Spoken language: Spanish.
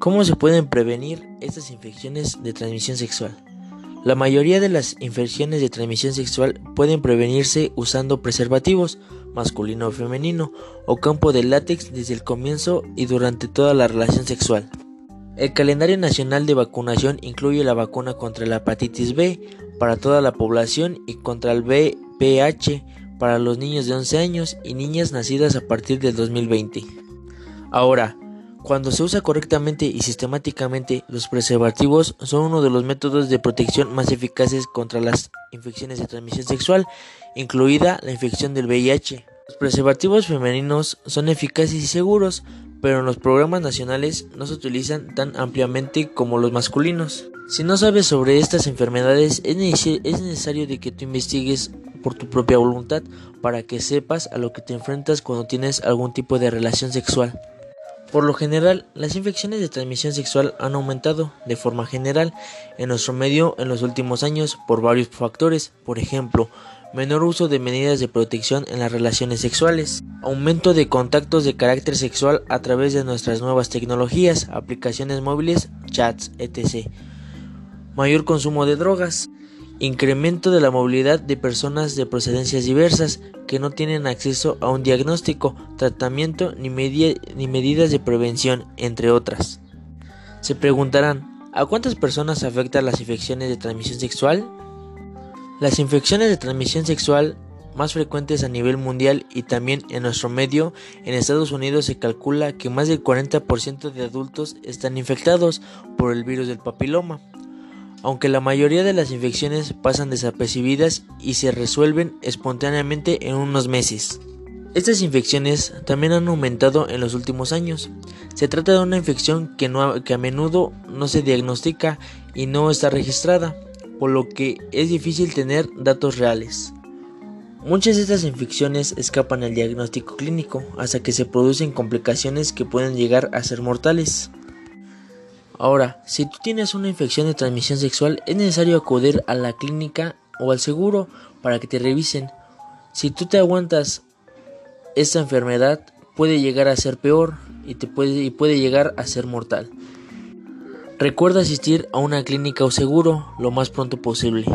¿Cómo se pueden prevenir estas infecciones de transmisión sexual? La mayoría de las infecciones de transmisión sexual pueden prevenirse usando preservativos, masculino o femenino, o campo de látex desde el comienzo y durante toda la relación sexual. El calendario nacional de vacunación incluye la vacuna contra la hepatitis B para toda la población y contra el VPH para los niños de 11 años y niñas nacidas a partir del 2020. Ahora, cuando se usa correctamente y sistemáticamente, los preservativos son uno de los métodos de protección más eficaces contra las infecciones de transmisión sexual, incluida la infección del VIH. Los preservativos femeninos son eficaces y seguros, pero en los programas nacionales no se utilizan tan ampliamente como los masculinos. Si no sabes sobre estas enfermedades, es necesario de que tú investigues por tu propia voluntad para que sepas a lo que te enfrentas cuando tienes algún tipo de relación sexual. Por lo general, las infecciones de transmisión sexual han aumentado de forma general en nuestro medio en los últimos años por varios factores, por ejemplo, menor uso de medidas de protección en las relaciones sexuales, aumento de contactos de carácter sexual a través de nuestras nuevas tecnologías, aplicaciones móviles, chats, etc., mayor consumo de drogas, incremento de la movilidad de personas de procedencias diversas que no tienen acceso a un diagnóstico, tratamiento ni, ni medidas de prevención, entre otras. Se preguntarán, ¿a cuántas personas afectan las infecciones de transmisión sexual? Las infecciones de transmisión sexual más frecuentes a nivel mundial y también en nuestro medio, en Estados Unidos se calcula que más del 40% de adultos están infectados por el virus del papiloma aunque la mayoría de las infecciones pasan desapercibidas y se resuelven espontáneamente en unos meses. Estas infecciones también han aumentado en los últimos años. Se trata de una infección que, a menudo no se diagnostica y no está registrada, por lo que es difícil tener datos reales. Muchas de estas infecciones escapan al diagnóstico clínico hasta que se producen complicaciones que pueden llegar a ser mortales. Ahora, si tú tienes una infección de transmisión sexual, es necesario acudir a la clínica o al seguro para que te revisen. Si tú te aguantas esta enfermedad, puede llegar a ser peor y, te puede, y puede llegar a ser mortal. Recuerda asistir a una clínica o seguro lo más pronto posible.